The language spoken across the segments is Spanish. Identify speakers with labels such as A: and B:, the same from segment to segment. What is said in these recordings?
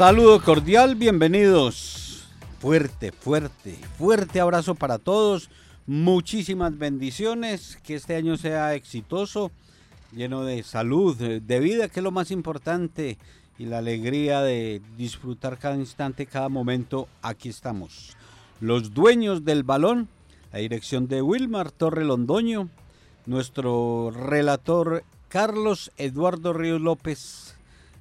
A: Saludo cordial, bienvenidos. Fuerte, fuerte, fuerte abrazo para todos. Muchísimas bendiciones. Que este año sea exitoso, lleno de salud, de vida, que es lo más importante, y la alegría de disfrutar cada instante, cada momento. Aquí estamos. Los dueños del balón, la dirección de Wilmar Torre Londoño, nuestro relator Carlos Eduardo Ríos López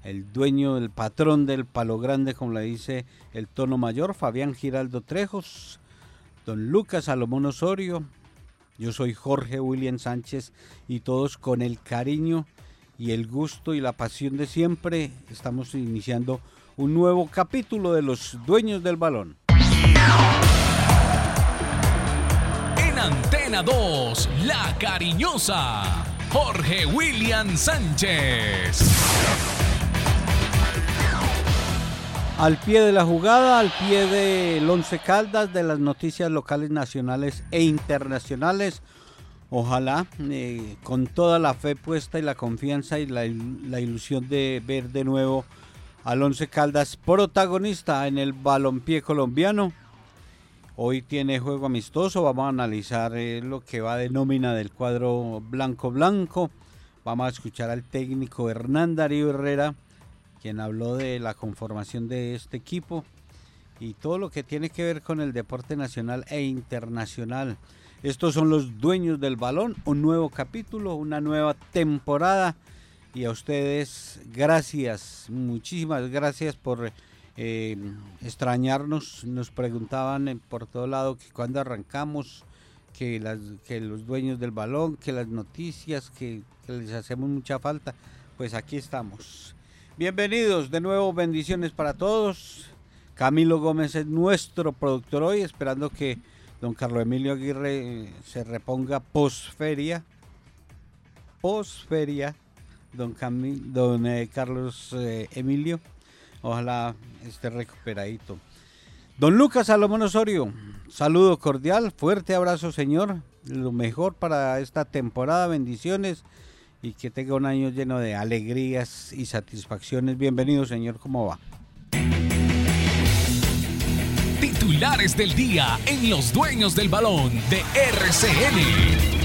A: el dueño, el patrón del Palo Grande, como le dice el tono mayor, Fabián Giraldo Trejos, don Lucas Salomón Osorio, yo soy Jorge William Sánchez y todos con el cariño y el gusto y la pasión de siempre estamos iniciando un nuevo capítulo de los dueños del balón.
B: En Antena 2, La Cariñosa, Jorge William Sánchez.
A: Al pie de la jugada, al pie del Once Caldas, de las noticias locales, nacionales e internacionales. Ojalá, eh, con toda la fe puesta y la confianza y la, ilusión de ver de nuevo al Once Caldas protagonista en el balompié colombiano. Hoy tiene juego amistoso, vamos a analizar eh, lo que va de nómina del cuadro blanco-blanco. Vamos a escuchar al técnico Hernán Darío Herrera quien habló de la conformación de este equipo y todo lo que tiene que ver con el deporte nacional e internacional. Estos son los dueños del balón, un nuevo capítulo, una nueva temporada. Y a ustedes, gracias, muchísimas gracias por eh, extrañarnos. Nos preguntaban por todo lado que cuando arrancamos, que los dueños del balón, que las noticias, que les hacemos mucha falta. Pues aquí estamos. Bienvenidos de nuevo, bendiciones para todos. Camilo Gómez es nuestro productor hoy, esperando que don Carlos Emilio Aguirre eh, se reponga posferia. Posferia, don, don eh, Carlos eh, Emilio. Ojalá esté recuperadito. Don Lucas Salomón Osorio, saludo cordial, fuerte abrazo, señor. Lo mejor para esta temporada, bendiciones y que tenga un año lleno de alegrías y satisfacciones. Bienvenido, señor, ¿cómo va?
B: Titulares del día en Los Dueños del Balón de RCN.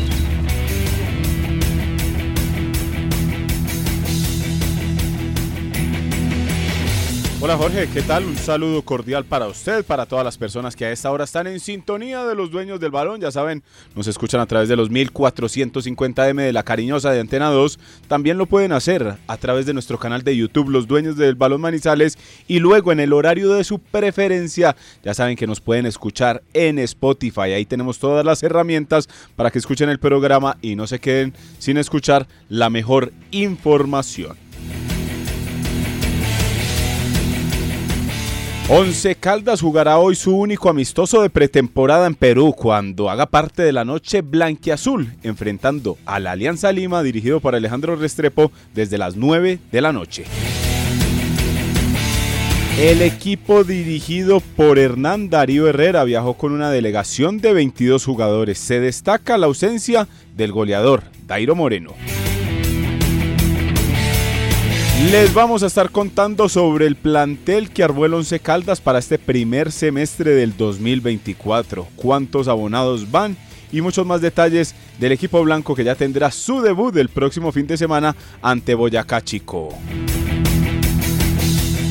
C: Hola Jorge, ¿qué tal? Un saludo cordial para usted, para todas las personas que a esta hora están en sintonía de los dueños del balón. Ya saben, nos escuchan a través de los 1450M de la cariñosa de Antena 2. También lo pueden hacer a través de nuestro canal de YouTube, Los Dueños del Balón Manizales. Y luego en el horario de su preferencia, ya saben que nos pueden escuchar en Spotify. Ahí tenemos todas las herramientas para que escuchen el programa y no se queden sin escuchar la mejor información. Once Caldas jugará hoy su único amistoso de pretemporada en Perú cuando haga parte de la noche blanquiazul, enfrentando a la Alianza Lima dirigido por Alejandro Restrepo desde las 9 de la noche. El equipo dirigido por Hernán Darío Herrera viajó con una delegación de 22 jugadores. Se destaca la ausencia del goleador Dairo Moreno. Les vamos a estar contando sobre el plantel que armó el Once Caldas para este primer semestre del 2024. Cuántos abonados van y muchos más detalles del equipo blanco que ya tendrá su debut el próximo fin de semana ante Boyacá Chico.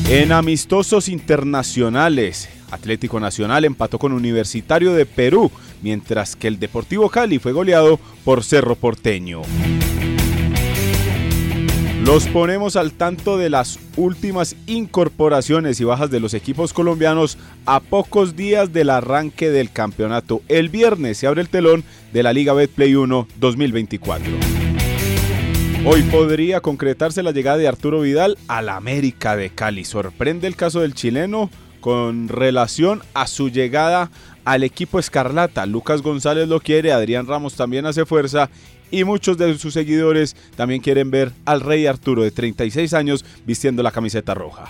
C: En amistosos internacionales, Atlético Nacional empató con Universitario de Perú, mientras que el Deportivo Cali fue goleado por Cerro Porteño. Los ponemos al tanto de las últimas incorporaciones y bajas de los equipos colombianos a pocos días del arranque del campeonato. El viernes se abre el telón de la Liga Betplay 1 2024. Hoy podría concretarse la llegada de Arturo Vidal a la América de Cali. Sorprende el caso del chileno con relación a su llegada al equipo Escarlata. Lucas González lo quiere, Adrián Ramos también hace fuerza y muchos de sus seguidores también quieren ver al rey Arturo de 36 años vistiendo la camiseta roja.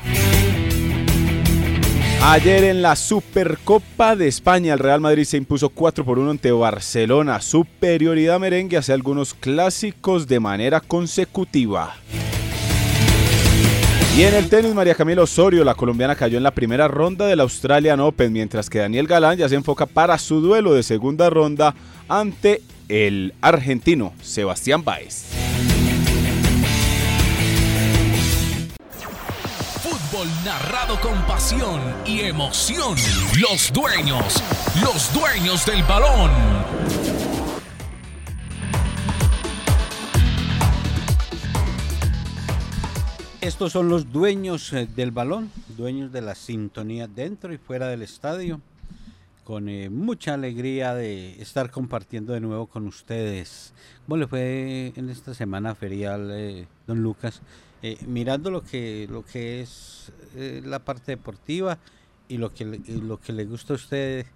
C: Ayer en la Supercopa de España el Real Madrid se impuso 4 por 1 ante Barcelona. Superioridad merengue hace algunos clásicos de manera consecutiva. Y en el tenis, María Camila Osorio, la colombiana, cayó en la primera ronda del Australian Open, mientras que Daniel Galán ya se enfoca para su duelo de segunda ronda ante el argentino Sebastián Báez.
B: Fútbol narrado con pasión y emoción. Los dueños, los dueños del balón.
A: Estos son los dueños eh, del balón, dueños de la sintonía dentro y fuera del estadio con eh, mucha alegría de estar compartiendo de nuevo con ustedes. ¿Cómo le fue en esta semana ferial, eh, don Lucas? Eh, mirando lo que, lo que es la parte deportiva y lo que, lo que le gusta a usted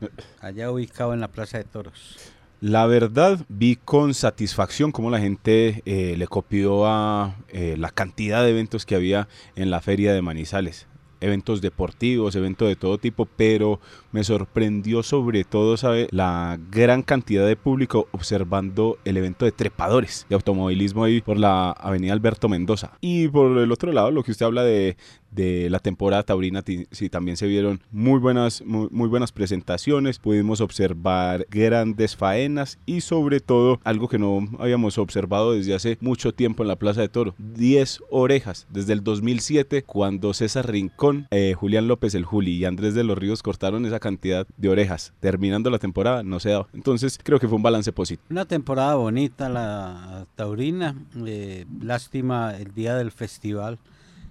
A: allá ubicado en la Plaza de Toros.
C: La verdad, vi con satisfacción cómo la gente le copió a la cantidad de eventos que había en la feria de Manizales eventos deportivos, eventos de todo tipo, pero me sorprendió sobre todo ¿sabe? la gran cantidad de público observando el evento de trepadores de automovilismo ahí por la avenida Alberto Mendoza. Y por el otro lado, lo que usted habla de, de la temporada taurina, sí, también se vieron muy buenas, muy, buenas presentaciones, pudimos observar grandes faenas y sobre todo algo que no habíamos observado desde hace mucho tiempo en la Plaza de Toro, 10 orejas desde el 2007 cuando César Rincón, eh, Julián López el Juli y Andrés de los Ríos cortaron esa cantidad de orejas, terminando la temporada no se dado, entonces creo que fue un balance positivo.
A: Una temporada bonita la taurina, eh, lástima el día del festival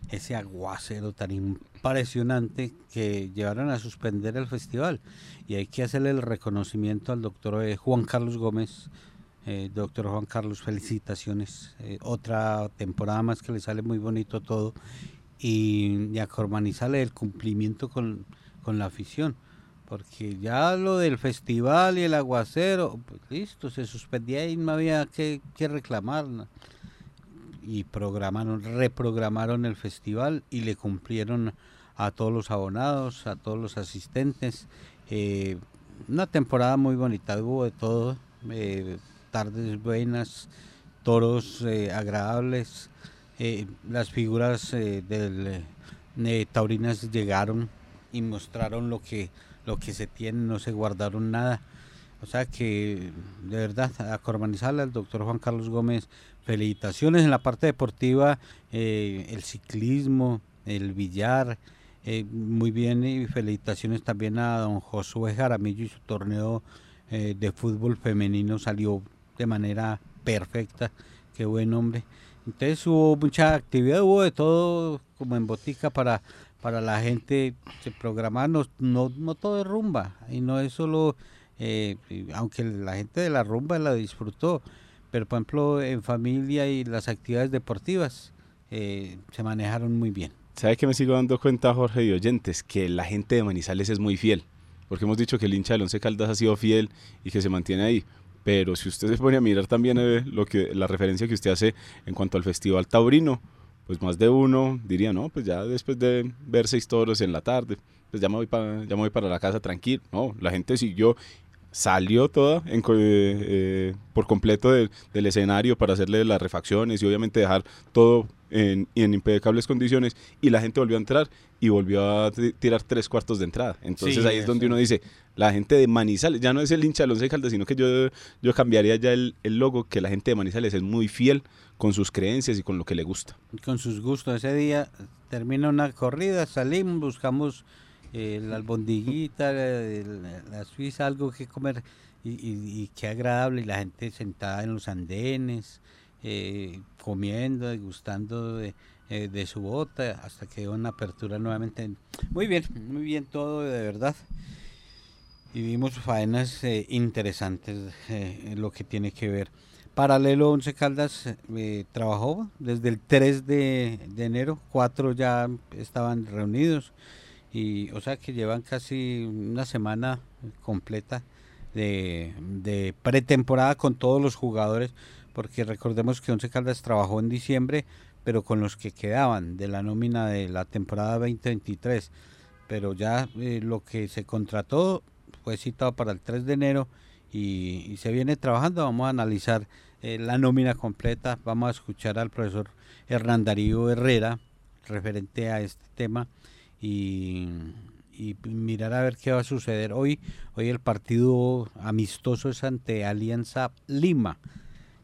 A: ese aguacero tan impresionante que llevaron a suspender el festival. Y hay que hacerle el reconocimiento al doctor eh, Juan Carlos Gómez. Eh, doctor Juan Carlos, felicitaciones. Eh, otra temporada más que le sale muy bonito todo. Y, y a Cormanizale el cumplimiento con, la afición. Porque ya lo del festival y el aguacero, pues listo, se suspendía y no había que, que reclamar y programaron, reprogramaron el festival y le cumplieron a todos los abonados, a todos los asistentes. Eh, una temporada muy bonita, hubo de todo, eh, tardes buenas, toros eh, agradables, las figuras del taurinas llegaron y mostraron lo que, lo que se tiene, no se guardaron nada. O sea que, de verdad, a Cormanizal, al doctor Juan Carlos Gómez, felicitaciones en la parte deportiva, eh, el ciclismo, el billar, eh, muy bien, y felicitaciones también a don Josué Jaramillo y su torneo eh, de fútbol femenino salió de manera perfecta, qué buen hombre. Entonces hubo mucha actividad, hubo de todo como en botica para, para la gente, se programa, no, no, no todo es rumba, y no es solo eh, aunque la gente de la rumba la disfrutó, pero por ejemplo en familia y las actividades deportivas eh, se manejaron muy bien.
C: ¿Sabe que me sigo dando cuenta, Jorge y oyentes? Que la gente de Manizales es muy fiel, porque hemos dicho que el hincha del Once Caldas ha sido fiel y que se mantiene ahí. Pero si usted se pone a mirar también eh, lo que, la referencia que usted hace en cuanto al Festival Taurino, pues más de uno diría, no, pues ya después de ver seis toros en la tarde, pues ya me voy para, ya me voy para la casa tranquilo. No, la gente siguió salió toda en, eh, por completo del escenario para hacerle las refacciones y obviamente dejar todo en, impecables condiciones y la gente volvió a entrar y volvió a tirar tres cuartos de entrada. Entonces ahí es donde uno dice, la gente de Manizales, ya no es el hincha de Once Caldas, sino que yo, yo cambiaría ya el, el, logo, que la gente de Manizales es muy fiel con sus creencias y con lo que le gusta.
A: Con sus gustos. Ese día termina una corrida, salimos, buscamos la albondiguita, la, suiza, algo que comer y, qué agradable, y la gente sentada en los andenes, eh, comiendo, gustando de, eh, de, su bota, hasta que dio una apertura nuevamente. Muy bien, muy bien todo, de verdad. Y vimos faenas eh, interesantes lo que tiene que ver. Paralelo 11 Caldas trabajó desde el 3 de, de enero, cuatro ya estaban reunidos y o sea que llevan casi una semana completa de, pretemporada con todos los jugadores porque recordemos que Once Caldas trabajó en diciembre, pero con los que quedaban de la nómina de la temporada 2023. Pero ya eh, lo que se contrató fue citado para el 3 de enero y, se viene trabajando. Vamos a analizar eh, la nómina completa. Vamos a escuchar al profesor Hernán Darío Herrera referente a este tema y, y mirar a ver qué va a suceder. Hoy, hoy el partido amistoso es ante Alianza Lima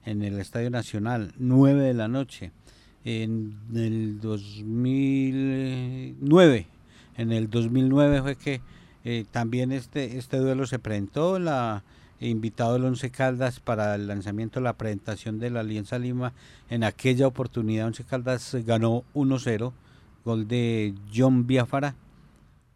A: en el Estadio Nacional, 9 de la noche. En el 2009, en el 2009 fue que eh, también este, este duelo se presentó, la invitado el Once Caldas para el lanzamiento de la presentación de la Alianza Lima. En aquella oportunidad Once Caldas ganó 1-0, gol de John Biafara.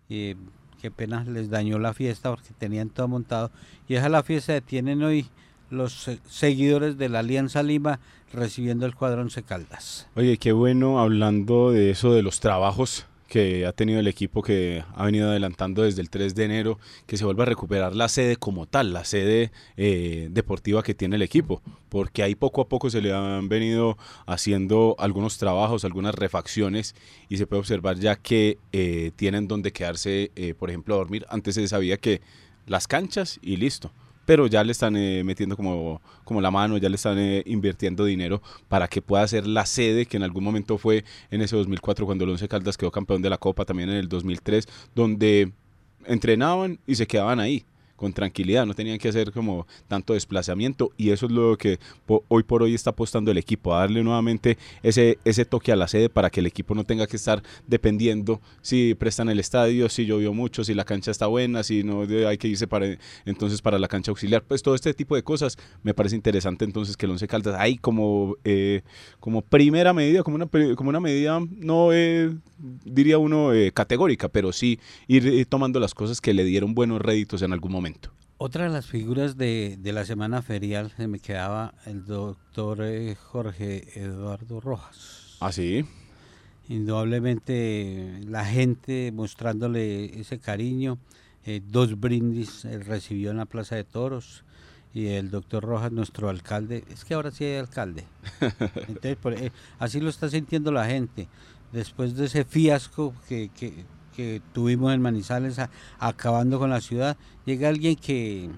A: Eh, qué pena les dañó la fiesta porque tenían todo montado. Y esa la fiesta detienen hoy los seguidores de la Alianza Lima recibiendo el cuadrón Caldas.
C: Oye, qué bueno hablando de eso de los trabajos que ha tenido el equipo que ha venido adelantando desde el 3 de enero, que se vuelva a recuperar la sede como tal, la sede eh, deportiva que tiene el equipo, porque ahí poco a poco se le han venido haciendo algunos trabajos, algunas refacciones y se puede observar ya que eh, tienen donde quedarse, eh, por ejemplo, a dormir. Antes se sabía que las canchas y listo pero ya le están eh, metiendo como, como la mano, ya le están eh, invirtiendo dinero para que pueda ser la sede que en algún momento fue en ese 2004 cuando el Once Caldas quedó campeón de la Copa, también en el 2003, donde entrenaban y se quedaban ahí con tranquilidad, no tenían que hacer como tanto desplazamiento y eso es lo que hoy por hoy está apostando el equipo, a darle nuevamente ese, ese toque a la sede para que el equipo no tenga que estar dependiendo si prestan el estadio, si llovió mucho, si la cancha está buena, si no hay que irse para entonces para la cancha auxiliar, pues todo este tipo de cosas me parece interesante entonces que el Once Caldas ahí como, eh, como primera medida, como una, como una medida no eh, diría uno eh, categórica, pero sí ir tomando las cosas que le dieron buenos réditos en algún momento.
A: Otra de las figuras de, la semana ferial se me quedaba el doctor eh, Jorge Eduardo Rojas.
C: Ah, sí.
A: Indudablemente la gente mostrándole ese cariño. Eh, dos brindis eh, recibió en la Plaza de Toros y el doctor Rojas, nuestro alcalde, es que ahora sí hay alcalde. Entonces, así lo está sintiendo la gente. Después de ese fiasco que, que que tuvimos en Manizales acabando con la ciudad, llega alguien que,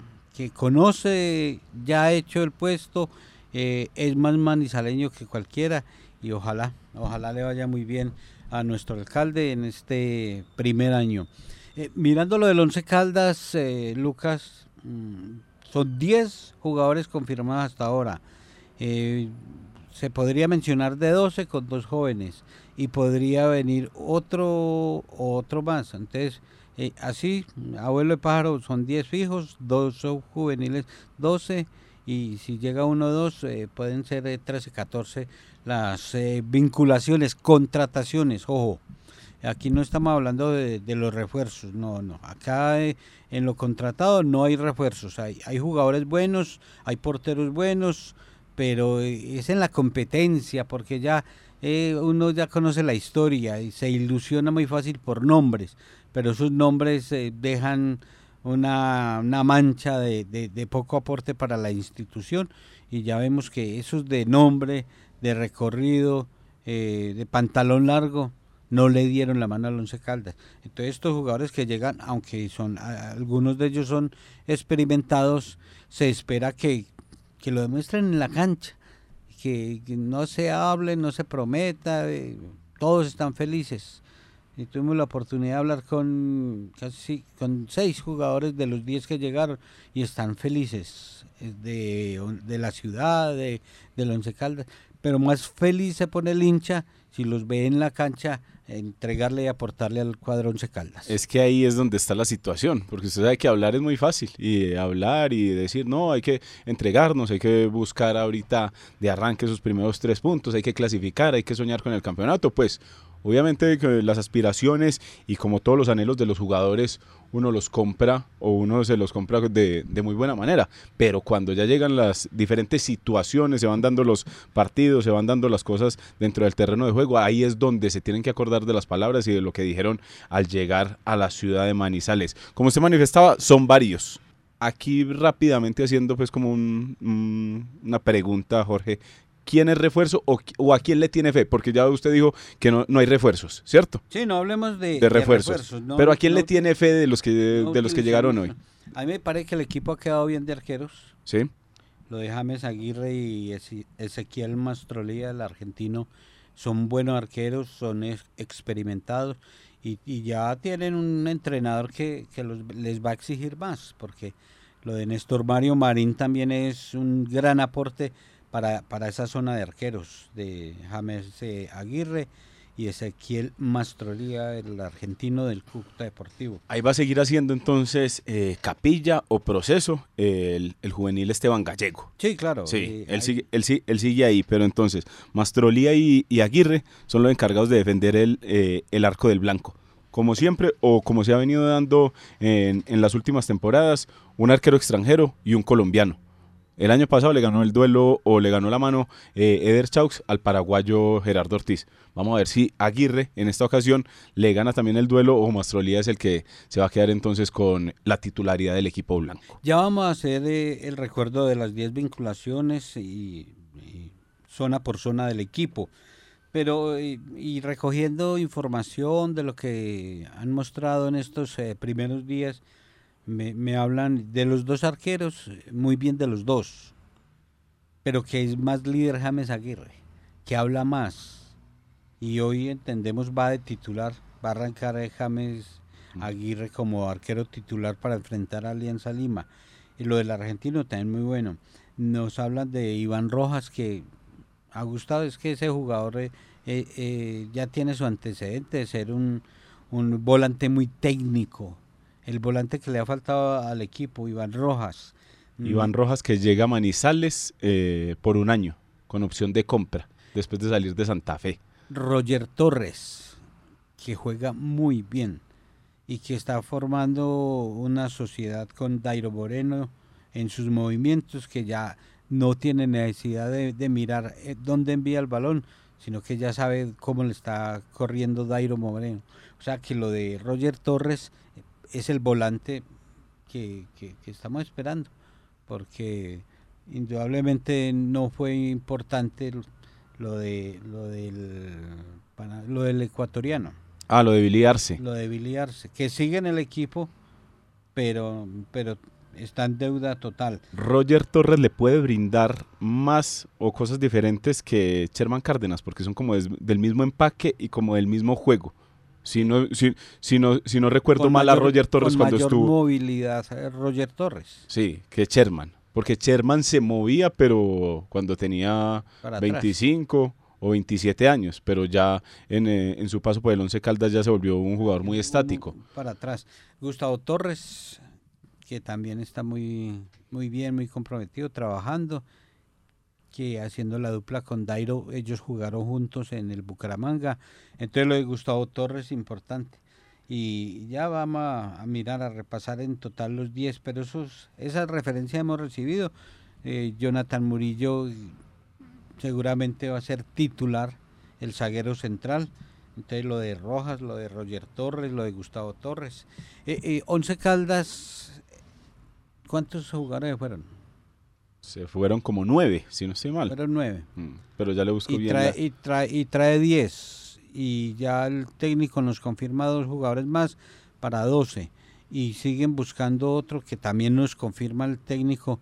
A: conoce, ya ha hecho el puesto, eh, es más manizaleño que cualquiera y ojalá, ojalá le vaya muy bien a nuestro alcalde en este primer año. Eh, mirando lo del Once Caldas, eh, Lucas, mm, son 10 jugadores confirmados hasta ahora. se podría mencionar de 12 con dos jóvenes y podría venir otro otro más. Entonces, eh, así, abuelo de pájaro son 10 fijos, dos son juveniles, 12 y si llega uno o dos eh, pueden ser 13, 14 las eh, vinculaciones, contrataciones, ojo. Aquí no estamos hablando de, los refuerzos, no, no. Acá en lo contratado no hay refuerzos. Hay, hay jugadores buenos, hay porteros buenos, pero es en la competencia, porque ya eh, uno ya conoce la historia y se ilusiona muy fácil por nombres, pero esos nombres eh, dejan una, mancha de, poco aporte para la institución y ya vemos que esos de nombre, de recorrido, eh, de pantalón largo, no le dieron la mano al Once Caldas. Entonces estos jugadores que llegan, aunque son algunos de ellos son experimentados, se espera que, que lo demuestren en la cancha que, no se hable, no se prometa, eh, todos están felices. y tuvimos la oportunidad de hablar con casi con seis jugadores de los diez que llegaron y están felices eh, de, de la ciudad, de, del Once Caldas, pero más feliz se pone el hincha si los ve en la cancha entregarle y aportarle al cuadro Once Caldas.
C: Es que ahí es donde está la situación, porque usted sabe que hablar es muy fácil, y hablar y decir, no, hay que entregarnos, hay que buscar ahorita de arranque esos primeros tres puntos, hay que clasificar, hay que soñar con el campeonato, pues Obviamente que las aspiraciones y como todos los anhelos de los jugadores, uno los compra o uno se los compra de, muy buena manera. Pero cuando ya llegan las diferentes situaciones, se van dando los partidos, se van dando las cosas dentro del terreno de juego, ahí es donde se tienen que acordar de las palabras y de lo que dijeron al llegar a la ciudad de Manizales. Como se manifestaba, son varios. Aquí rápidamente haciendo pues como una pregunta, Jorge, quién es refuerzo o, a quién le tiene fe, porque ya usted dijo que no, no hay refuerzos, ¿cierto?
A: Sí, no hablemos de,
C: refuerzos. pero a quién le tiene fe de los que, de, los que llegaron hoy.
A: A mí me parece que el equipo ha quedado bien de arqueros.
C: Sí.
A: Lo de James Aguirre y Ezequiel Mastrolía, el argentino, son buenos arqueros, son experimentados y, ya tienen un entrenador que, les va a exigir más, porque lo de Néstor Mario Marín también es un gran aporte para, para esa zona de arqueros de James eh, Aguirre y Ezequiel Mastrolía, el argentino del Cúcuta Deportivo.
C: Ahí va a seguir haciendo entonces eh, capilla o proceso el, juvenil Esteban Gallego.
A: Sí, claro.
C: Sí, eh, él, sigue, él, sigue ahí, pero entonces Mastrolía y, Aguirre son los encargados de defender el, el arco del blanco como siempre o como se ha venido dando en, en, las últimas temporadas, un arquero extranjero y un colombiano. El año pasado le ganó el duelo o le ganó la mano eh, Eder Chaux al paraguayo Gerardo Ortiz. Vamos a ver si Aguirre en esta ocasión le gana también el duelo o Mastrolía es el que se va a quedar entonces con la titularidad del equipo blanco.
A: Ya vamos a hacer eh, el recuerdo de las 10 vinculaciones y, zona por zona del equipo pero y, recogiendo información de lo que han mostrado en estos eh, primeros días, me, hablan de los dos arqueros, muy bien de los dos, pero que es más líder James Aguirre, que habla más. Y hoy entendemos va de titular, va a arrancar James Aguirre como arquero titular para enfrentar a Alianza Lima. Y lo del argentino también muy bueno. Nos hablan de Iván Rojas, que ha gustado, es que ese jugador eh, eh, eh, ya tiene su antecedente de ser un, un volante muy técnico, el volante que le ha faltado al equipo, Iván Rojas.
C: Mm. Iván Rojas que llega a Manizales eh, por un año, con opción de compra, después de salir de Santa Fe.
A: Roger Torres, que juega muy bien y que está formando una sociedad con Dairo Moreno en sus movimientos, que ya no tiene necesidad de, mirar eh, dónde envía el balón, sino que ya sabe cómo le está corriendo Dairo Moreno. O sea que lo de Roger Torres es el volante que, estamos esperando, porque indudablemente no fue importante lo de lo del lo del ecuatoriano.
C: Ah, lo de biliarse.
A: Lo de biliarse, que sigue en el equipo, pero pero está en deuda total.
C: Roger Torres le puede brindar más o cosas diferentes que Sherman Cárdenas, porque son como del mismo empaque y como del mismo juego. Si no, si, si no, si no recuerdo mal a Roger Torres
A: con
C: cuando
A: mayor movilidad eh, Roger Torres.
C: Sí, que Sherman. Porque Sherman se movía, pero cuando tenía 25 o 27 años, pero ya en, eh, en, su paso por el Once Caldas ya se volvió un jugador muy estático.
A: Para atrás. Gustavo Torres, que también está muy, muy bien, muy comprometido, trabajando que haciendo la dupla con Dairo, ellos jugaron juntos en el Bucaramanga. Entonces lo de Gustavo Torres importante. Y ya vamos a, mirar, a repasar en total los 10, pero esos, esas referencias hemos recibido. Eh, Jonathan Murillo seguramente va a ser titular, el zaguero central. Entonces lo de Rojas, lo de Roger Torres, lo de Gustavo Torres. Eh, eh, Once Caldas, ¿cuántos jugadores fueron?
C: Se fueron como nueve, si no estoy mal.
A: Fueron nueve.
C: Mm, pero ya le busco bien.
A: y, trae, y trae diez. Y ya el técnico nos confirma dos jugadores más para doce. Y siguen buscando otro que también nos confirma el técnico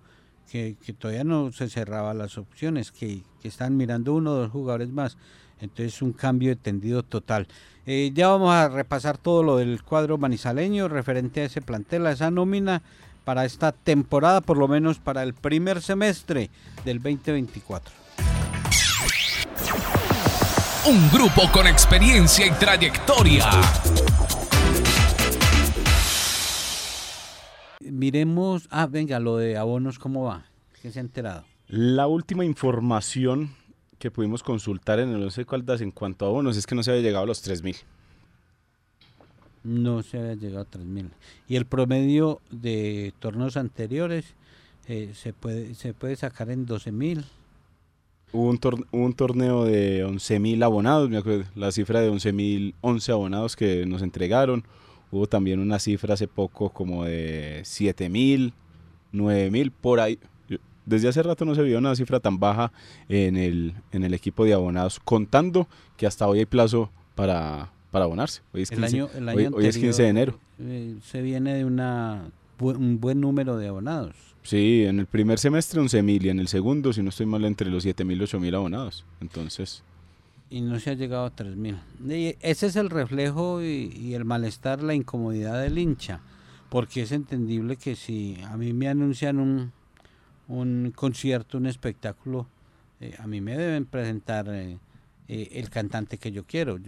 A: que, todavía no se cerraba las opciones, que, que están mirando uno o dos jugadores más. Entonces un cambio de tendido total. Eh, ya vamos a repasar todo lo del cuadro manizaleño referente a ese plantel, a esa nómina para esta temporada, por lo menos para el primer semestre del 2024.
B: Un grupo con experiencia y trayectoria.
A: Miremos, ah, venga, lo de abonos, ¿cómo va? ¿Qué se ha enterado?
C: La última información que pudimos consultar en el 11 Caldas en cuanto a abonos es que no se había llegado a los 3.000.
A: No se había llegado a 3.000. Y el promedio de torneos anteriores eh, se, puede, se puede sacar en 12.000.
C: Hubo un, un torneo de 11.000 abonados, me acuerdo, la cifra de 11.000, 11 abonados que nos entregaron. Hubo también una cifra hace poco como de 7.000, 9.000, por ahí. Desde hace rato no se vio una cifra tan baja en el, en el equipo de abonados, contando que hasta hoy hay plazo para, para abonarse. Hoy es 15, hoy, es 15 de enero.
A: Eh, se viene de una, un buen número de abonados.
C: Sí, en el primer semestre 11.000 y en el segundo, si no estoy mal, entre los 7.000 y 8.000 abonados. Entonces...
A: Y no se ha llegado a 3.000. Ese es el reflejo y, el malestar, la incomodidad del hincha. Porque es entendible que si a mí me anuncian un, un concierto, un espectáculo, eh, a mí me deben presentar eh, eh, el cantante que yo quiero.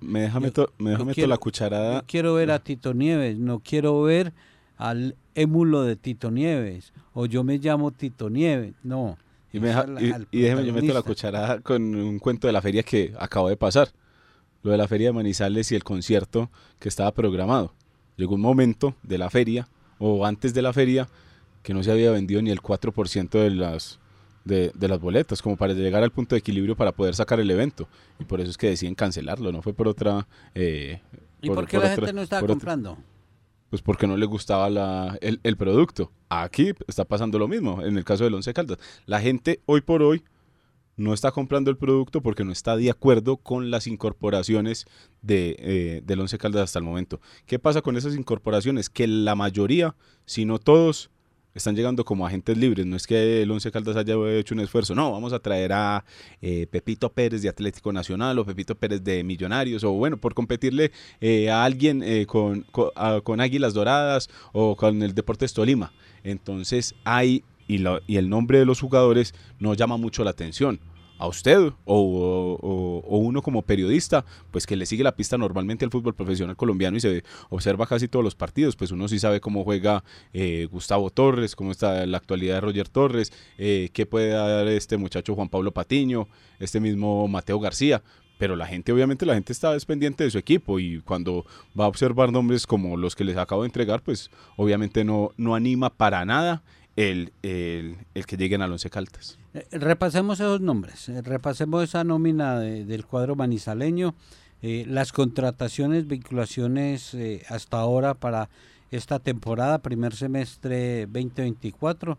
C: me deja meto, me la cucharada.
A: quiero ver a Tito Nieves, no quiero ver al émulo de Tito Nieves, o yo me llamo Tito Nieves, no.
C: Y, déjeme, yo meto la cucharada con un cuento de la feria que acabo de pasar. Lo de la feria de Manizales y el concierto que estaba programado. Llegó un momento de la feria, o antes de la feria, que no se había vendido ni el 4% de las, de, las boletas, como para llegar al punto de equilibrio para poder sacar el evento. Y por eso es que deciden cancelarlo, no fue por otra...
A: Eh, ¿Y por, qué la gente no estaba comprando?
C: pues porque no le gustaba la, el, producto. Aquí está pasando lo mismo, en el caso del Once Caldas. La gente hoy por hoy no está comprando el producto porque no está de acuerdo con las incorporaciones de, eh, del Once Caldas hasta el momento. ¿Qué pasa con esas incorporaciones? Que la mayoría, si no todos, están llegando como agentes libres. No es que el Once Caldas haya hecho un esfuerzo. No, vamos a traer a eh, Pepito Pérez de Atlético Nacional o Pepito Pérez de Millonarios o bueno, por competirle eh, a alguien eh, con, con, Águilas Doradas o con el Deportes Tolima. Entonces hay, y, lo, y el nombre de los jugadores no llama mucho la atención a usted o, uno como periodista, pues que le sigue la pista normalmente al fútbol profesional colombiano y se observa casi todos los partidos, pues uno sí sabe cómo juega eh, Gustavo Torres, cómo está la actualidad de Roger Torres, eh, qué puede dar este muchacho Juan Pablo Patiño, este mismo Mateo García, pero la gente, obviamente, la gente está pendiente de su equipo y cuando va a observar nombres como los que les acabo de entregar, pues obviamente no, no anima para nada el, el, que lleguen al Once Caldas.
A: Eh, repasemos esos nombres, eh, repasemos esa nómina del cuadro manizaleño, eh, las contrataciones, vinculaciones hasta ahora para esta temporada, primer semestre 2024.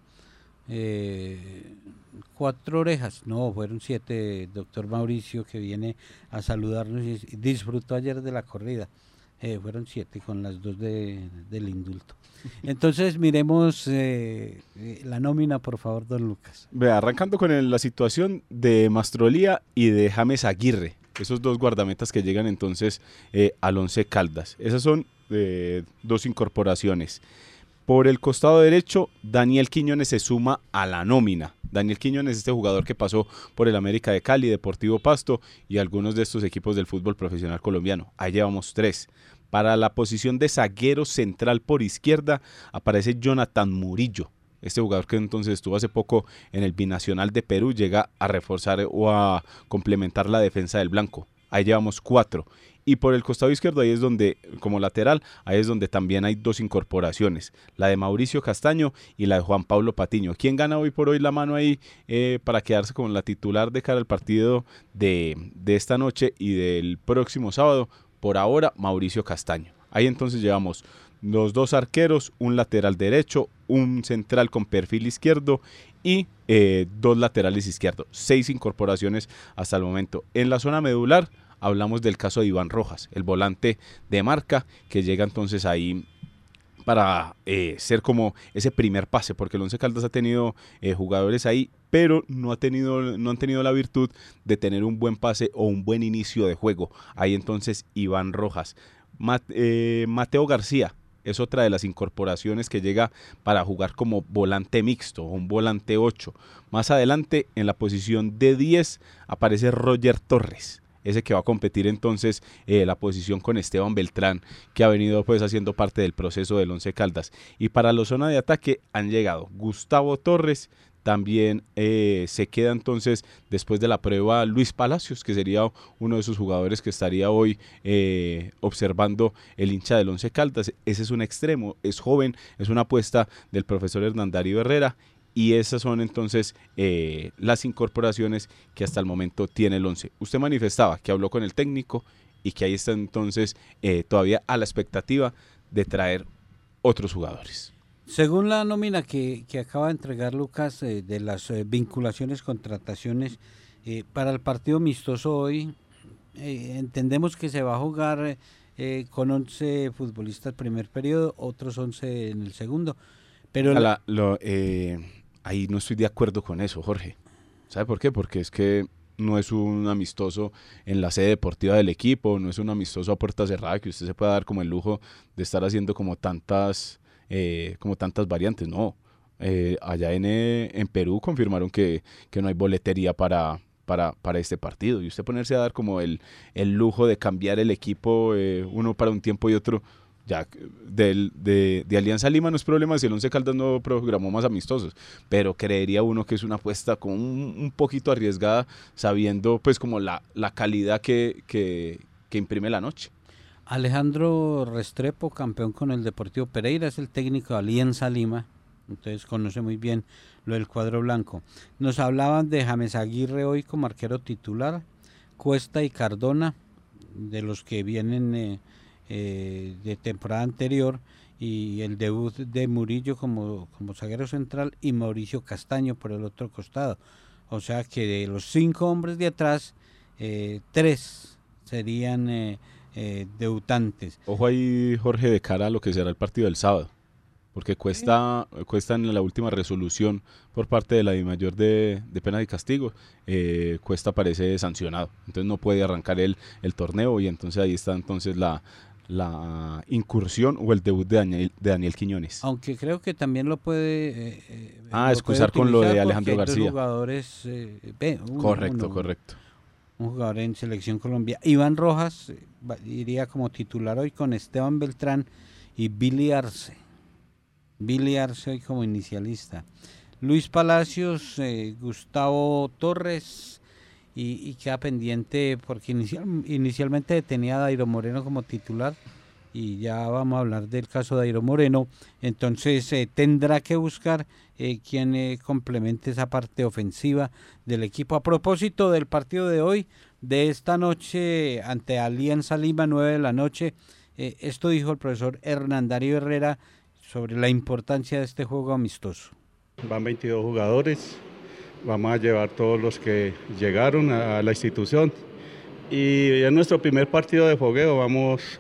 A: cuatro orejas, no, fueron siete, doctor Mauricio, que viene a saludarnos y disfrutó ayer de la corrida. Fueron siete con las dos de, del indulto. Entonces, miremos eh, eh, la nómina, por favor, don Lucas.
C: Ve, arrancando con la situación de Mastrolía y de James Aguirre, esos dos guardametas que llegan entonces eh, al Once Caldas. Esas son dos incorporaciones. Por el costado derecho, Daniel Quiñones se suma a la nómina. Daniel Quiñones, este jugador que pasó por el América de Cali, Deportivo Pasto y algunos de estos equipos del fútbol profesional colombiano. Ahí llevamos tres. Para la posición de zaguero central por izquierda aparece Jonathan Murillo. Este jugador que entonces estuvo hace poco en el Binacional de Perú llega a reforzar o a complementar la defensa del blanco. Ahí llevamos cuatro. Y por el costado izquierdo, ahí es donde, como lateral, ahí es donde también hay dos incorporaciones, la de Mauricio Castaño y la de Juan Pablo Patiño. ¿Quién gana hoy por hoy la mano ahí eh, para quedarse con la titular de cara al partido de, de esta noche y del próximo sábado? por ahora Mauricio Castaño. Ahí entonces llevamos los dos arqueros, un lateral derecho, un central con perfil izquierdo y eh, dos laterales izquierdos. Seis incorporaciones hasta el momento. En la zona medular hablamos del caso de Iván Rojas, el volante de marca que llega entonces ahí para eh, ser como ese primer pase, porque el Once Caldas ha tenido eh, jugadores ahí, pero no, ha tenido, no han tenido la virtud de tener un buen pase o un buen inicio de juego. Ahí entonces Iván Rojas. Eh, Mateo García es otra de las incorporaciones que llega para jugar como volante mixto, un volante 8. Más adelante, en la posición de 10, aparece Roger Torres ese que va a competir entonces eh, la posición con Esteban Beltrán, que ha venido pues haciendo parte del proceso del Once Caldas. Y para la zona de ataque han llegado Gustavo Torres, también eh, se queda entonces después de la prueba Luis Palacios, que sería uno de sus jugadores que estaría hoy eh, observando el hincha del Once Caldas. Ese es un extremo, es joven, es una apuesta del profesor Hernandario Herrera y esas son entonces eh, las incorporaciones que hasta el momento tiene el 11. Usted manifestaba que habló con el técnico y que ahí está entonces eh, todavía a la expectativa de traer otros jugadores.
A: Según la nómina que, acaba de entregar Lucas eh, de las vinculaciones, contrataciones, para el partido amistoso hoy, entendemos que se va a jugar con 11 futbolistas primer periodo, otros 11 en el segundo. Pero
C: la, lo, ahí no estoy de acuerdo con eso, Jorge. ¿Sabe por qué? Porque es que no es un amistoso en la sede deportiva del equipo, no es un amistoso a puerta cerrada que usted se pueda dar como el lujo de estar haciendo como tantas, eh, como tantas variantes. No, eh, allá en, eh, Perú confirmaron que, que, no hay boletería para, para, para, este partido. Y usted ponerse a dar como el, el lujo de cambiar el equipo uno para un tiempo y otro, ya de, Alianza Lima no es problema si el Once Caldas no programó más amistosos, pero creería uno que es una apuesta como un, poquito arriesgada, sabiendo pues como la, la calidad que, que, que, imprime la noche.
A: Alejandro Restrepo, campeón con el Deportivo Pereira, es el técnico de Alianza Lima, entonces conoce muy bien lo del cuadro blanco. Nos hablaban de James Aguirre hoy como arquero titular, Cuesta y Cardona, de los que vienen... Eh, eh, de temporada anterior y el debut de Murillo como, como zaguero central y Mauricio Castaño por el otro costado. O sea que de los cinco hombres de atrás, eh, tres serían eh, debutantes.
C: Ojo ahí, Jorge, de cara a lo que será el partido del sábado porque cuesta, cuesta en la última resolución por parte de la mayor de, de pena y castigo, Cuesta parece sancionado, entonces no puede arrancar el, el torneo y entonces ahí está entonces la, la incursión o el debut de Daniel, de Daniel Quiñones.
A: Aunque creo que también lo puede... Eh, eh
C: ah, excusar con lo de Alejandro García.
A: jugadores, eh,
C: correcto, correcto.
A: Un jugador en Selección Colombia. Iván Rojas eh, iría como titular hoy con Esteban Beltrán y Billy Arce. Billy Arce hoy como inicialista. Luis Palacios, Gustavo Torres, y, queda pendiente porque inicialmente tenía a Dairo Moreno como titular y ya vamos a hablar del caso de Dairo Moreno, entonces eh, tendrá que buscar eh, quien eh, complemente esa parte ofensiva del equipo. A propósito del partido de hoy, de esta noche ante Alianza Lima, 9 de la noche, esto dijo el profesor Hernandario Herrera sobre la importancia de este juego amistoso.
D: Van 22 jugadores, Vamos a llevar todos los que llegaron a la institución. Y en nuestro primer partido de fogueo vamos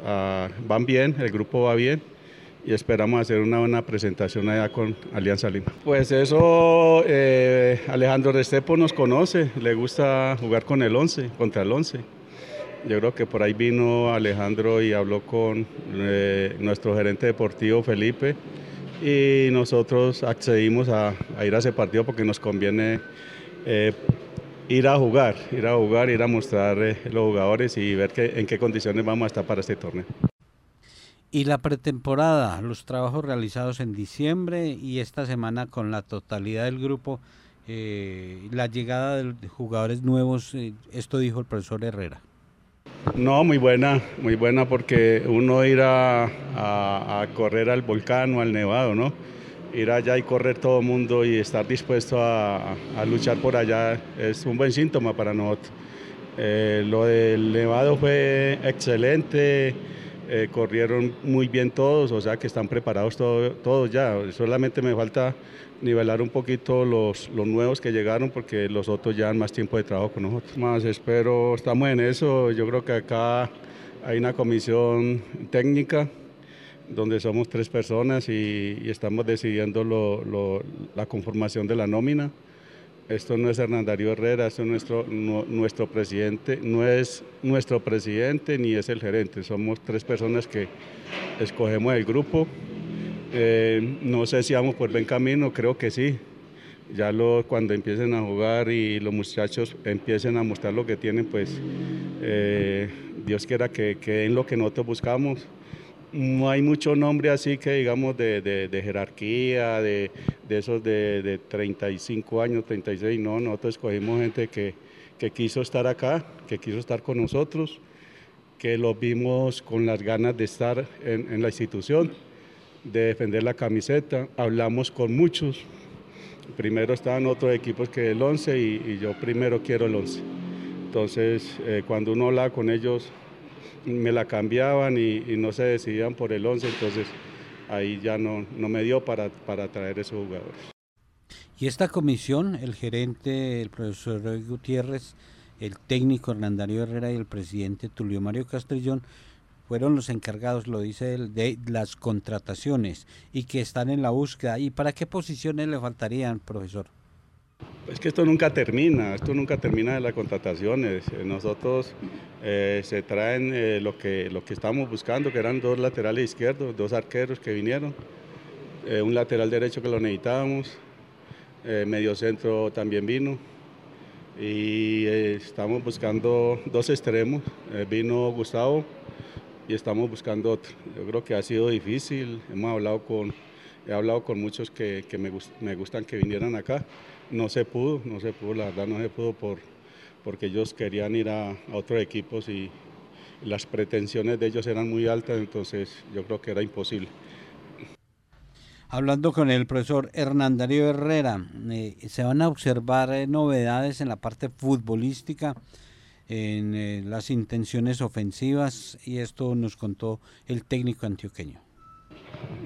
D: van bien, el grupo va bien y esperamos hacer una buena presentación allá con Alianza Lima. Pues eso, eh, Alejandro Restepo nos conoce, le gusta jugar con el 11, contra el 11. Yo creo que por ahí vino Alejandro y habló con eh, nuestro gerente deportivo Felipe y nosotros accedimos a, ir a ese partido porque nos conviene eh, ir a jugar, ir a jugar, ir a mostrar eh, los jugadores y ver en qué condiciones vamos a estar para este torneo.
A: Y la pretemporada, los trabajos realizados en diciembre y esta semana con la totalidad del grupo, eh, la llegada de jugadores nuevos, esto dijo el profesor Herrera.
D: No, muy buena, muy buena porque uno ir a, correr al volcán o al nevado, ¿no? Ir allá y correr todo el mundo y estar dispuesto a, luchar por allá es un buen síntoma para nosotros. Eh, lo del nevado fue excelente, eh, corrieron muy bien todos, o sea que están preparados todos ya. Solamente me falta nivelar un poquito los, los nuevos que llegaron porque los otros ya han más tiempo de trabajo con nosotros. Más espero, estamos en eso, yo creo que acá hay una comisión técnica donde somos tres personas y, estamos decidiendo la conformación de la nómina. Esto no es Hernán Darío Herrera, esto es nuestro, nuestro presidente, no es nuestro presidente ni es el gerente, somos tres personas que escogemos el grupo. Eh, no sé si vamos por buen camino, creo que sí. Ya lo, cuando empiecen a jugar y los muchachos empiecen a mostrar lo que tienen, pues eh, Dios quiera que, que lo que nosotros buscamos no hay mucho nombre así que digamos de, jerarquía, de, esos de, 35 años, 36, no, nosotros escogimos gente que, quiso estar acá, que quiso estar con nosotros, que los vimos con las ganas de estar en, la institución, de defender la camiseta, hablamos con muchos, primero estaban otros equipos que el 11 y, yo primero quiero el 11. Entonces, eh, cuando uno habla con ellos, me la cambiaban y, no se decidían por el 11, entonces ahí ya no, no me dio para, para traer esos jugadores.
A: Y esta comisión, el gerente, el profesor Gutiérrez, el técnico Hernandario Herrera y el presidente Tulio Mario Castrillón, fueron los encargados, lo dice él, de las contrataciones y que están en la búsqueda. ¿Y para qué posiciones le faltarían, profesor?
D: Es que esto nunca termina, esto nunca termina de las contrataciones. Eh, nosotros eh, se traen eh, lo, que, lo que estamos buscando, que eran dos laterales izquierdos, dos arqueros que vinieron, un lateral derecho que lo necesitábamos, medio centro también vino y estamos buscando dos extremos, vino Gustavo y estamos buscando otro. Yo creo que ha sido difícil, hemos hablado con, he hablado con muchos que, que me gustan que vinieran acá no se pudo, no se pudo, la verdad no se pudo por, porque ellos querían ir a, otros equipos y las pretensiones de ellos eran muy altas, entonces yo creo que era imposible.
A: Hablando con el profesor Hernán Darío Herrera, eh, se van a observar eh, novedades en la parte futbolística, en eh, las intenciones ofensivas, y esto nos contó el técnico antioqueño.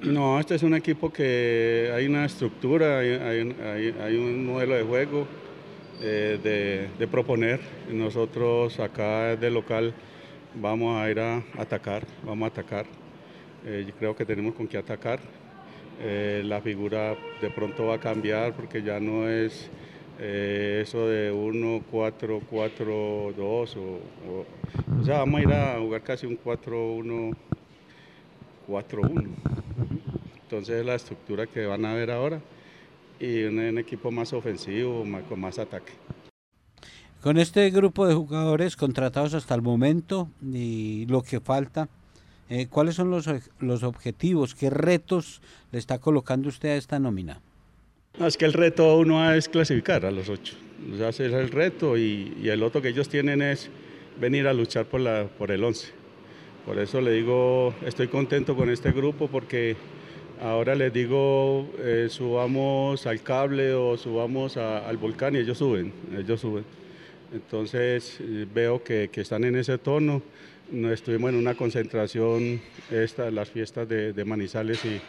D: No, este es un equipo que hay una estructura, hay, un modelo de juego eh, de, proponer. Nosotros acá de local vamos a ir a atacar, vamos a atacar. Eh, yo creo que tenemos con qué atacar. Eh, la figura de pronto va a cambiar porque ya no es eso de 1, 4, 4, 2 o, o, sea, vamos a ir a jugar casi un 4, 1, 4-1. Entonces la estructura que van a ver ahora y un, equipo más ofensivo, con más ataque.
A: Con este grupo de jugadores contratados hasta el momento y lo que falta, eh, ¿cuáles son los, los objetivos? ¿Qué retos le está colocando usted a esta nómina?
D: es que el reto uno es clasificar a los ocho. ese es el reto y, y, el otro que ellos tienen es venir a luchar por, la, por el once. Por eso le digo, estoy contento con este grupo porque ahora les digo, eh, subamos al cable o subamos al volcán y ellos suben, ellos suben. Entonces eh, veo que, están en ese tono. Estuvimos en una concentración, esta, las fiestas de, Manizales y,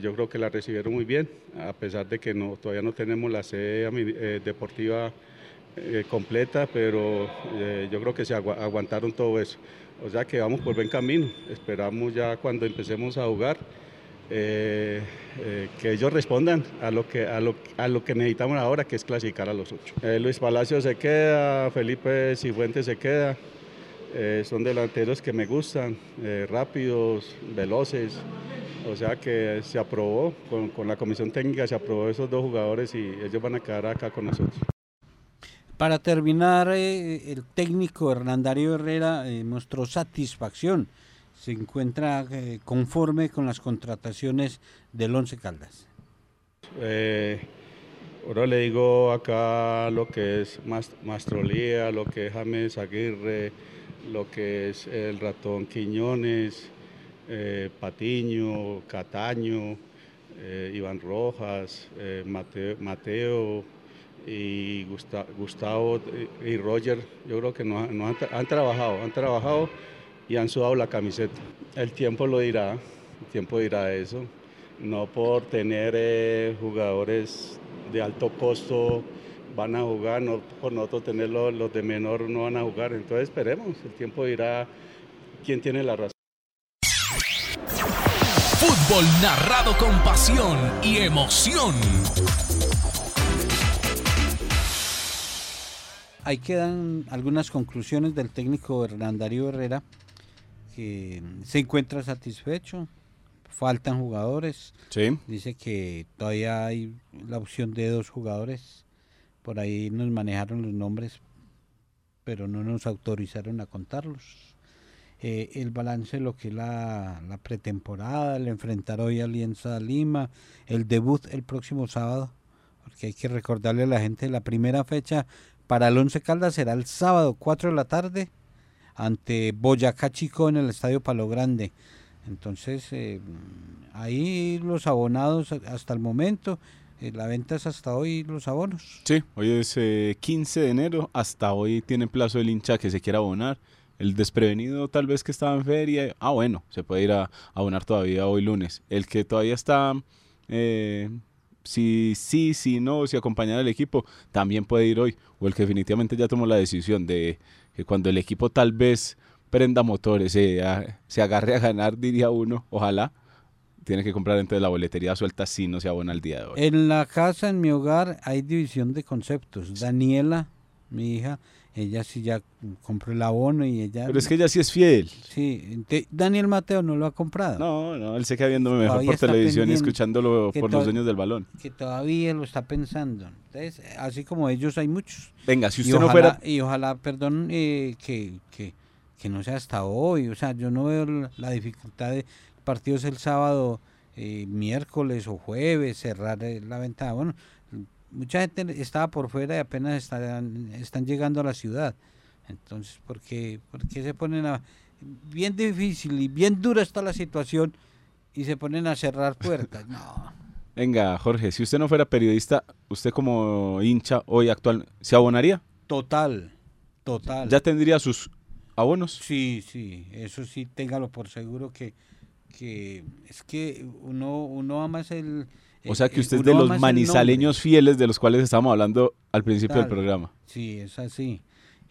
D: yo creo que la recibieron muy bien, a pesar de que no, todavía no tenemos la sede eh, deportiva completa, pero yo creo que se aguantaron todo eso. O sea que vamos por buen camino. Esperamos ya cuando empecemos a jugar eh, eh, que ellos respondan a lo, que, a, lo, a lo que necesitamos ahora, que es clasificar a los ocho. Eh, Luis Palacio se queda, Felipe Cifuentes se queda. son delanteros que me gustan, rápidos, veloces. O sea que se aprobó, con, con la comisión técnica se aprobó esos dos jugadores y ellos van a quedar acá con nosotros.
A: Para terminar, eh, el técnico Hernandario Herrera eh, mostró satisfacción. Se encuentra eh, conforme con las contrataciones del Once Caldas.
D: ahora le digo acá lo que es Mastrolía, lo que es James Aguirre, lo que es el ratón Quiñones, Patiño, Cataño, Iván Rojas, Mateo y Gustavo y Roger, yo creo que han, trabajado, han trabajado y han sudado la camiseta. El tiempo lo dirá, el tiempo dirá eso. No por tener eh, jugadores de alto costo van a jugar, no por nosotros tener los, de menor no van a jugar. Entonces esperemos, el tiempo dirá quién tiene la razón.
B: fútbol narrado con pasión y emoción.
A: Ahí quedan algunas conclusiones del técnico Hernandario Herrera, que se encuentra satisfecho, faltan jugadores.
C: Sí.
A: Dice que todavía hay la opción de dos jugadores. Por ahí nos manejaron los nombres, pero no nos autorizaron a contarlos. Eh, el balance de lo que es la, la, pretemporada, el enfrentar hoy a Alianza Lima, el debut el próximo sábado, porque hay que recordarle a la gente la primera fecha para el Once Caldas será el sábado 4 de la tarde ante Boyacá Chico en el Estadio Palo Grande. Entonces, eh, ahí los abonados hasta el momento, eh, la venta es hasta hoy los abonos.
C: Sí, hoy es eh, 15 de enero, hasta hoy tiene plazo el hincha que se quiera abonar. El desprevenido tal vez que estaba en feria, ah bueno, se puede ir a, abonar todavía hoy lunes. El que todavía está, eh, si sí, si no, si acompañar al equipo, también puede ir hoy. O el que definitivamente ya tomó la decisión de que cuando el equipo tal vez prenda motores, se, se agarre a ganar, diría uno, ojalá, tiene que comprar entonces la boletería suelta si no se abona el día de hoy.
A: En la casa, en mi hogar, hay división de conceptos. Daniela, mi hija, ella sí ya compró el abono y ella...
C: Pero es que ella sí es fiel.
A: Sí, Daniel Mateo no lo ha comprado.
C: No, no, él se queda viéndome mejor por televisión y escuchándolo por los dueños del balón.
A: Que todavía lo está pensando. Entonces, así como ellos hay muchos.
C: Venga, si usted no fuera...
A: Y ojalá, perdón, eh, que, que, que, no sea hasta hoy. O sea, yo no veo la dificultad de partidos el sábado, eh, miércoles o jueves, cerrar la ventana. Bueno, mucha gente estaba por fuera y apenas están, están llegando a la ciudad. Entonces, ¿por qué, por qué se ponen a... Bien difícil y bien dura está la situación y se ponen a cerrar puertas. No.
C: Venga, Jorge, si usted no fuera periodista, usted como hincha hoy actual, ¿se abonaría?
A: Total, total.
C: ¿Ya tendría sus abonos?
A: Sí, sí, eso sí, téngalo por seguro que, que es que uno, uno ama el
C: o sea que usted es de los manizaleños fieles de los cuales estábamos hablando al principio del programa.
A: Sí, es así.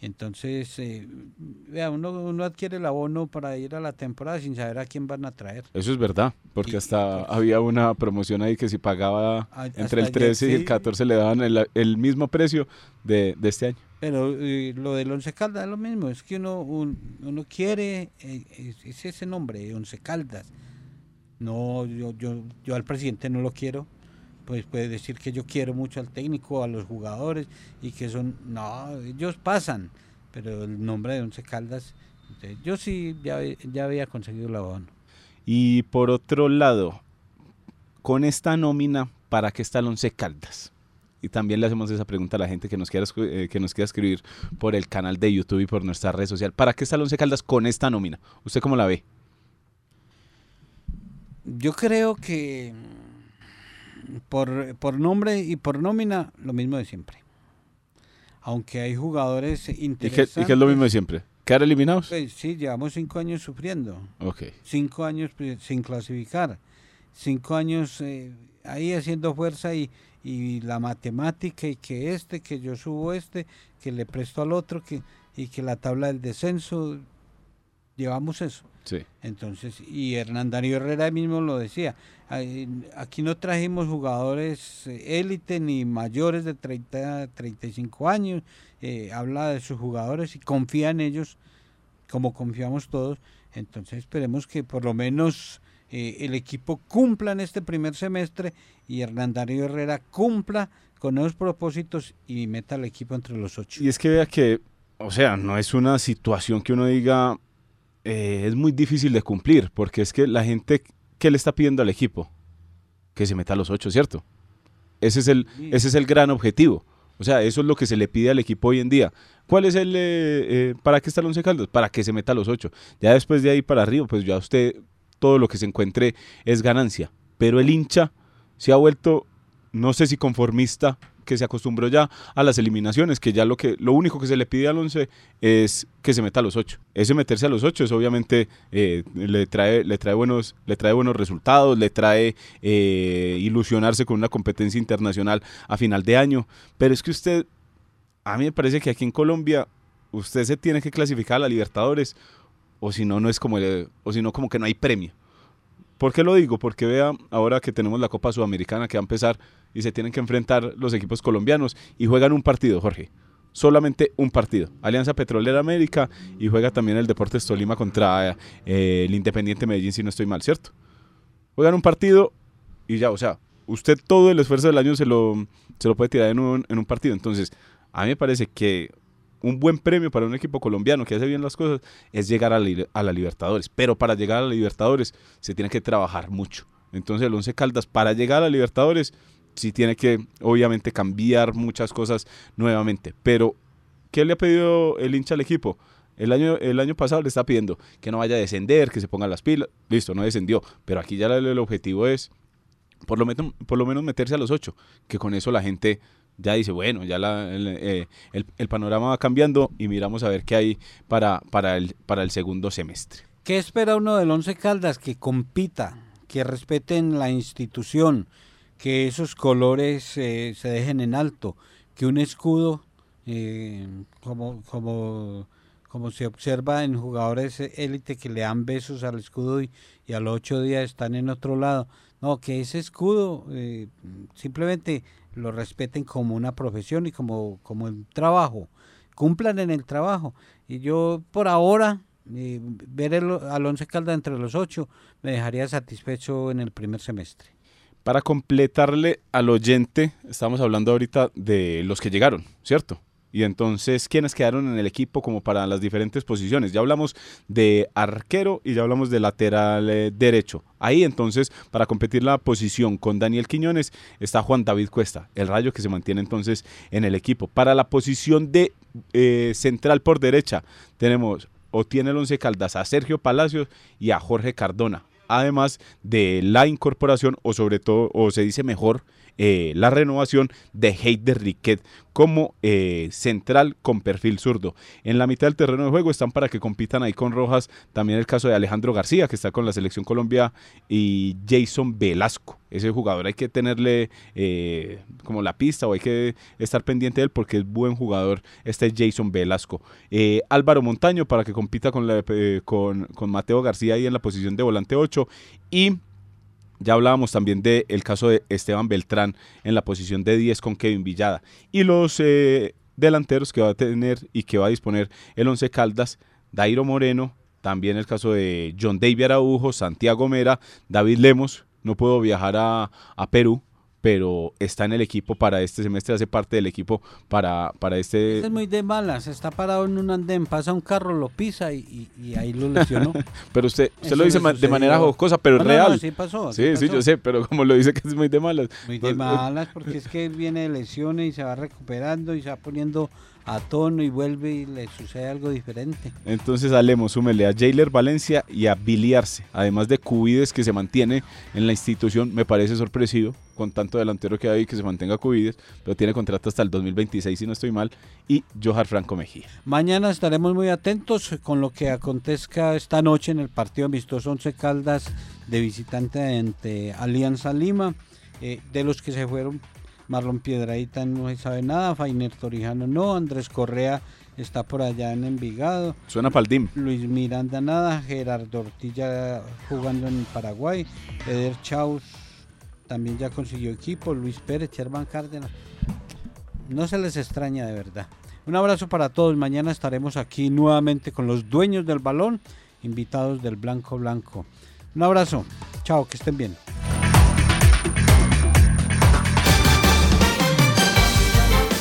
A: Entonces, eh, vea, uno, uno adquiere el abono para ir a la temporada sin saber a quién van a traer.
C: Eso es verdad, porque hasta había una promoción ahí que si pagaba entre el 13 y el 14 le daban el, mismo precio de, este año.
A: Pero eh, lo del Once Caldas es lo mismo, es que uno, uno quiere, eh, es ese nombre, Once Caldas no, yo, yo, yo al presidente no lo quiero, pues puede decir que yo quiero mucho al técnico, a los jugadores y que son, no, ellos pasan, pero el nombre de Once Caldas, yo sí ya, ya había conseguido la abono.
C: Y por otro lado, con esta nómina, ¿para qué está el Once Caldas? Y también le hacemos esa pregunta a la gente que nos quiera, eh, que nos quiera escribir por el canal de YouTube y por nuestra red social. ¿Para qué está el Once Caldas con esta nómina? ¿Usted cómo la ve?
A: Yo creo que por, por nombre y por nómina, lo mismo de siempre. Aunque hay jugadores interesantes.
C: ¿Y qué, es lo mismo de siempre? ¿Quedar eliminados?
A: Pues, sí, llevamos cinco años sufriendo.
C: Ok.
A: Cinco años pues, sin clasificar. Cinco años eh, ahí haciendo fuerza y, y la matemática y que este, que yo subo este, que le presto al otro, que y que la tabla del descenso, llevamos eso.
C: Sí.
A: Entonces, y Hernán Darío Herrera mismo lo decía, aquí no trajimos jugadores eh, élite ni mayores de 30, 35 años, eh, habla de sus jugadores y confía en ellos como confiamos todos, entonces esperemos que por lo menos eh, el equipo cumpla en este primer semestre y Hernán Darío Herrera cumpla con esos propósitos y meta al equipo entre los ocho.
C: Y es que vea que, o sea, no es una situación que uno diga, eh, es muy difícil de cumplir, porque es que la gente, ¿qué le está pidiendo al equipo? Que se meta a los ocho, ¿cierto? Ese es el, ese es el gran objetivo. O sea, eso es lo que se le pide al equipo hoy en día. ¿Cuál es el, eh, eh, para qué está el Once Caldas? Para que se meta a los ocho. Ya después de ahí para arriba, pues ya usted, todo lo que se encuentre es ganancia. Pero el hincha se ha vuelto, no sé si conformista que se acostumbró ya a las eliminaciones, que ya lo que lo único que se le pide al 11 es que se meta a los 8. Ese meterse a los 8 es obviamente eh, le trae le trae buenos le trae buenos resultados, le trae eh, ilusionarse con una competencia internacional a final de año, pero es que usted a mí me parece que aquí en Colombia usted se tiene que clasificar a la Libertadores o si no no es como o si no como que no hay premio ¿Por qué lo digo? Porque vea, ahora que tenemos la Copa Sudamericana que va a empezar y se tienen que enfrentar los equipos colombianos y juegan un partido, Jorge. Solamente un partido. Alianza Petrolera América y juega también el Deportes Tolima contra eh, el Independiente Medellín, si no estoy mal, ¿cierto? Juegan un partido y ya, o sea, usted todo el esfuerzo del año se lo, se lo puede tirar en un, en un partido. Entonces, a mí me parece que un buen premio para un equipo colombiano que hace bien las cosas es llegar a la, Libertadores. Pero para llegar a la Libertadores se tiene que trabajar mucho. Entonces el Once Caldas para llegar a la Libertadores sí tiene que obviamente cambiar muchas cosas nuevamente. Pero ¿qué le ha pedido el hincha al equipo? El año, el año pasado le está pidiendo que no vaya a descender, que se ponga las pilas. Listo, no descendió. Pero aquí ya el, objetivo es por lo, menos, por lo menos meterse a los ocho. Que con eso la gente ya dice, bueno, ya eh, el, panorama va cambiando y miramos a ver qué hay para, para, el, para el segundo semestre.
A: ¿Qué espera uno del Once Caldas? Que compita, que respeten la institución, que esos colores eh, se dejen en alto, que un escudo, eh, como, como, como se observa en jugadores élite que le dan besos al escudo y, y a los ocho días están en otro lado. No, que ese escudo simplemente lo respeten como una profesión y como, como el trabajo, cumplan en el trabajo. Y yo por ahora, eh, ver el, al Once entre los ocho me dejaría satisfecho en el primer semestre.
C: Para completarle al oyente, estamos hablando ahorita de los que llegaron, ¿cierto? Y entonces, ¿quiénes quedaron en el equipo como para las diferentes posiciones? Ya hablamos de arquero y ya hablamos de lateral eh, derecho. Ahí entonces, para competir la posición con Daniel Quiñones, está Juan David Cuesta, el rayo que se mantiene entonces en el equipo. Para la posición de eh, central por derecha, tenemos o tiene el once Caldas a Sergio Palacios y a Jorge Cardona. Además de la incorporación, o sobre todo, o se dice mejor, eh, la renovación de Heider Riquet como eh, central con perfil zurdo. En la mitad del terreno de juego están para que compitan ahí con Rojas también el caso de Alejandro García, que está con la selección Colombia, y Jason Velasco. Ese jugador hay que tenerle eh, como la pista o hay que estar pendiente de él porque es buen jugador. Este es Jason Velasco. Álvaro Montaño para que compita con, con, con Mateo García ahí en la posición de volante 8 y ya hablábamos también del el caso de Esteban Beltrán en la posición de 10 con Kevin Villada. Y los eh, delanteros que va a tener y que va a disponer el Once Caldas, Dairo Moreno, también el caso de John David Araujo, Santiago Mera, David Lemos, no puedo viajar a, a Perú, pero está en el equipo para este semestre, hace parte del equipo para, para este...
A: Es muy de malas, está parado en un andén, pasa un carro, lo pisa y, ahí lo lesionó.
C: pero usted, usted lo dice de manera jocosa, pero es real.
A: sí pasó.
C: Sí, sí, yo sé, pero como lo dice que es muy de malas.
A: Muy de pues, malas, porque es que viene de lesiones y se va recuperando y se va poniendo a tono y vuelve y le sucede algo diferente.
C: Entonces Alemos, súmele a Jailer Valencia y a Biliarse, además de Cubides que se mantiene en la institución, me parece sorpresivo con tanto delantero que hay que se mantenga Cubides, pero tiene contrato hasta el 2026 si no estoy mal, y Johar Franco Mejía.
A: Mañana estaremos muy atentos con lo que acontezca esta noche en el partido amistoso 11 Caldas de visitante ante Alianza Lima. Eh, de los que se fueron Marlon Piedraíta no se sabe nada, Fainer Torijano no, Andrés Correa está por allá en Envigado.
C: Suena Paldim.
A: Luis Miranda nada, Gerardo Ortilla jugando en Paraguay, Eder Chaus también ya consiguió equipo, Luis Pérez, Chervan Cárdenas. No se les extraña de verdad. Un abrazo para todos. Mañana estaremos aquí nuevamente con los dueños del balón, invitados del Blanco Blanco. Un abrazo. Chao, que estén bien.